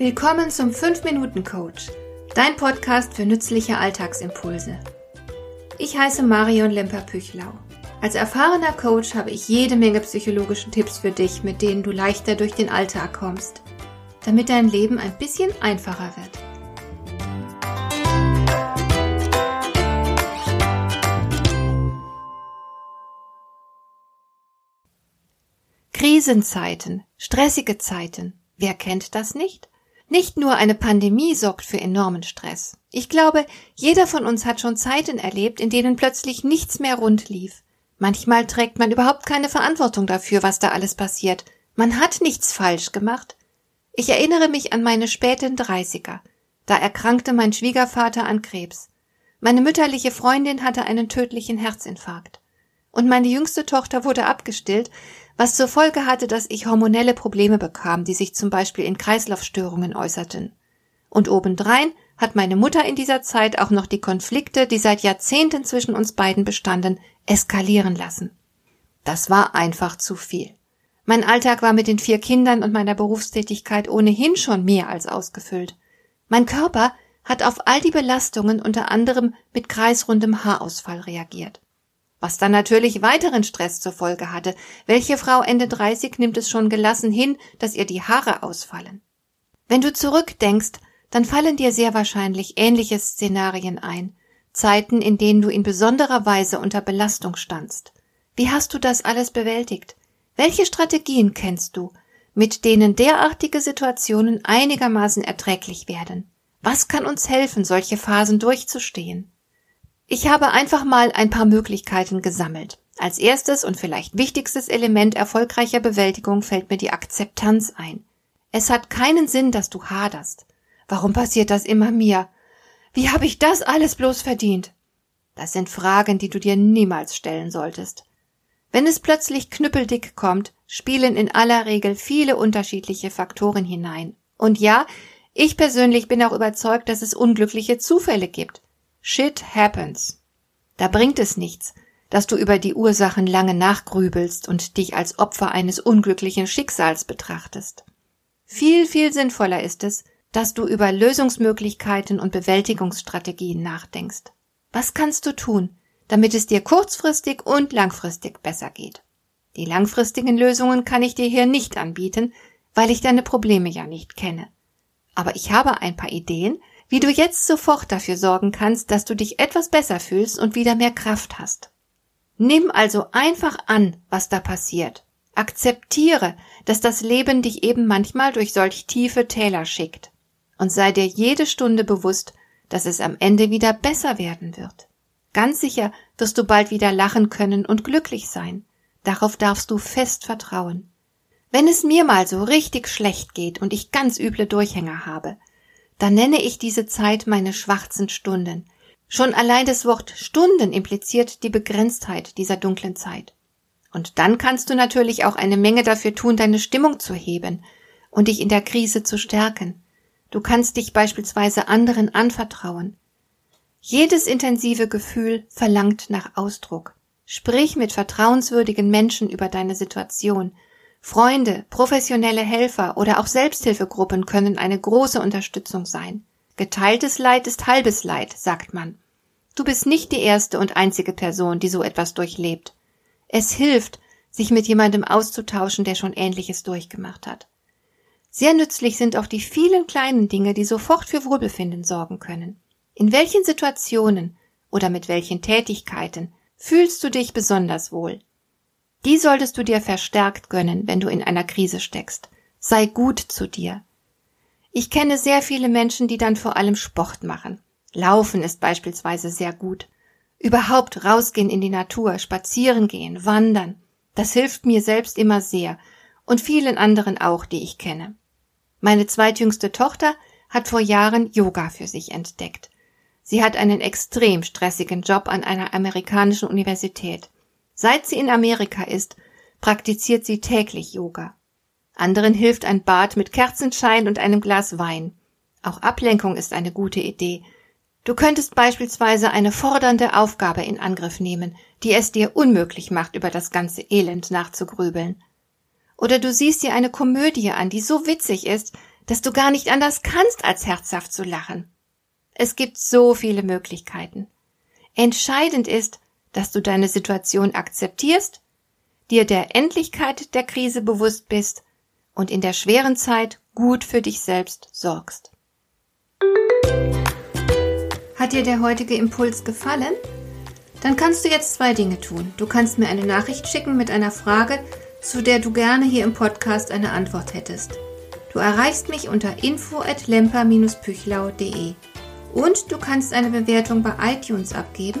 Willkommen zum 5-Minuten-Coach, dein Podcast für nützliche Alltagsimpulse. Ich heiße Marion Lemper-Püchlau. Als erfahrener Coach habe ich jede Menge psychologische Tipps für dich, mit denen du leichter durch den Alltag kommst, damit dein Leben ein bisschen einfacher wird. Krisenzeiten, stressige Zeiten, wer kennt das nicht? Nicht nur eine Pandemie sorgt für enormen Stress. Ich glaube, jeder von uns hat schon Zeiten erlebt, in denen plötzlich nichts mehr rund lief. Manchmal trägt man überhaupt keine Verantwortung dafür, was da alles passiert. Man hat nichts falsch gemacht. Ich erinnere mich an meine späten Dreißiger. Da erkrankte mein Schwiegervater an Krebs. Meine mütterliche Freundin hatte einen tödlichen Herzinfarkt. Und meine jüngste Tochter wurde abgestillt, was zur Folge hatte, dass ich hormonelle Probleme bekam, die sich zum Beispiel in Kreislaufstörungen äußerten. Und obendrein hat meine Mutter in dieser Zeit auch noch die Konflikte, die seit Jahrzehnten zwischen uns beiden bestanden, eskalieren lassen. Das war einfach zu viel. Mein Alltag war mit den vier Kindern und meiner Berufstätigkeit ohnehin schon mehr als ausgefüllt. Mein Körper hat auf all die Belastungen unter anderem mit kreisrundem Haarausfall reagiert was dann natürlich weiteren Stress zur Folge hatte. Welche Frau Ende 30 nimmt es schon gelassen hin, dass ihr die Haare ausfallen? Wenn du zurückdenkst, dann fallen dir sehr wahrscheinlich ähnliche Szenarien ein, Zeiten, in denen du in besonderer Weise unter Belastung standst. Wie hast du das alles bewältigt? Welche Strategien kennst du, mit denen derartige Situationen einigermaßen erträglich werden? Was kann uns helfen, solche Phasen durchzustehen? Ich habe einfach mal ein paar Möglichkeiten gesammelt. Als erstes und vielleicht wichtigstes Element erfolgreicher Bewältigung fällt mir die Akzeptanz ein. Es hat keinen Sinn, dass du haderst. Warum passiert das immer mir? Wie habe ich das alles bloß verdient? Das sind Fragen, die du dir niemals stellen solltest. Wenn es plötzlich knüppeldick kommt, spielen in aller Regel viele unterschiedliche Faktoren hinein. Und ja, ich persönlich bin auch überzeugt, dass es unglückliche Zufälle gibt. Shit happens. Da bringt es nichts, dass du über die Ursachen lange nachgrübelst und dich als Opfer eines unglücklichen Schicksals betrachtest. Viel, viel sinnvoller ist es, dass du über Lösungsmöglichkeiten und Bewältigungsstrategien nachdenkst. Was kannst du tun, damit es dir kurzfristig und langfristig besser geht? Die langfristigen Lösungen kann ich dir hier nicht anbieten, weil ich deine Probleme ja nicht kenne. Aber ich habe ein paar Ideen, wie du jetzt sofort dafür sorgen kannst, dass du dich etwas besser fühlst und wieder mehr Kraft hast. Nimm also einfach an, was da passiert. Akzeptiere, dass das Leben dich eben manchmal durch solch tiefe Täler schickt. Und sei dir jede Stunde bewusst, dass es am Ende wieder besser werden wird. Ganz sicher wirst du bald wieder lachen können und glücklich sein. Darauf darfst du fest vertrauen. Wenn es mir mal so richtig schlecht geht und ich ganz üble Durchhänger habe, dann nenne ich diese Zeit meine schwarzen Stunden. Schon allein das Wort Stunden impliziert die Begrenztheit dieser dunklen Zeit. Und dann kannst du natürlich auch eine Menge dafür tun, deine Stimmung zu heben und dich in der Krise zu stärken. Du kannst dich beispielsweise anderen anvertrauen. Jedes intensive Gefühl verlangt nach Ausdruck. Sprich mit vertrauenswürdigen Menschen über deine Situation Freunde, professionelle Helfer oder auch Selbsthilfegruppen können eine große Unterstützung sein. Geteiltes Leid ist halbes Leid, sagt man. Du bist nicht die erste und einzige Person, die so etwas durchlebt. Es hilft, sich mit jemandem auszutauschen, der schon Ähnliches durchgemacht hat. Sehr nützlich sind auch die vielen kleinen Dinge, die sofort für Wohlbefinden sorgen können. In welchen Situationen oder mit welchen Tätigkeiten fühlst du dich besonders wohl? Die solltest du dir verstärkt gönnen, wenn du in einer Krise steckst. Sei gut zu dir. Ich kenne sehr viele Menschen, die dann vor allem Sport machen. Laufen ist beispielsweise sehr gut. Überhaupt rausgehen in die Natur, spazieren gehen, wandern. Das hilft mir selbst immer sehr und vielen anderen auch, die ich kenne. Meine zweitjüngste Tochter hat vor Jahren Yoga für sich entdeckt. Sie hat einen extrem stressigen Job an einer amerikanischen Universität. Seit sie in Amerika ist, praktiziert sie täglich Yoga. Anderen hilft ein Bad mit Kerzenschein und einem Glas Wein. Auch Ablenkung ist eine gute Idee. Du könntest beispielsweise eine fordernde Aufgabe in Angriff nehmen, die es dir unmöglich macht, über das ganze Elend nachzugrübeln. Oder du siehst dir eine Komödie an, die so witzig ist, dass du gar nicht anders kannst, als herzhaft zu lachen. Es gibt so viele Möglichkeiten. Entscheidend ist, dass du deine Situation akzeptierst, dir der Endlichkeit der Krise bewusst bist und in der schweren Zeit gut für dich selbst sorgst. Hat dir der heutige Impuls gefallen? Dann kannst du jetzt zwei Dinge tun. Du kannst mir eine Nachricht schicken mit einer Frage, zu der du gerne hier im Podcast eine Antwort hättest. Du erreichst mich unter info@lemper-püchlau.de. Und du kannst eine Bewertung bei iTunes abgeben,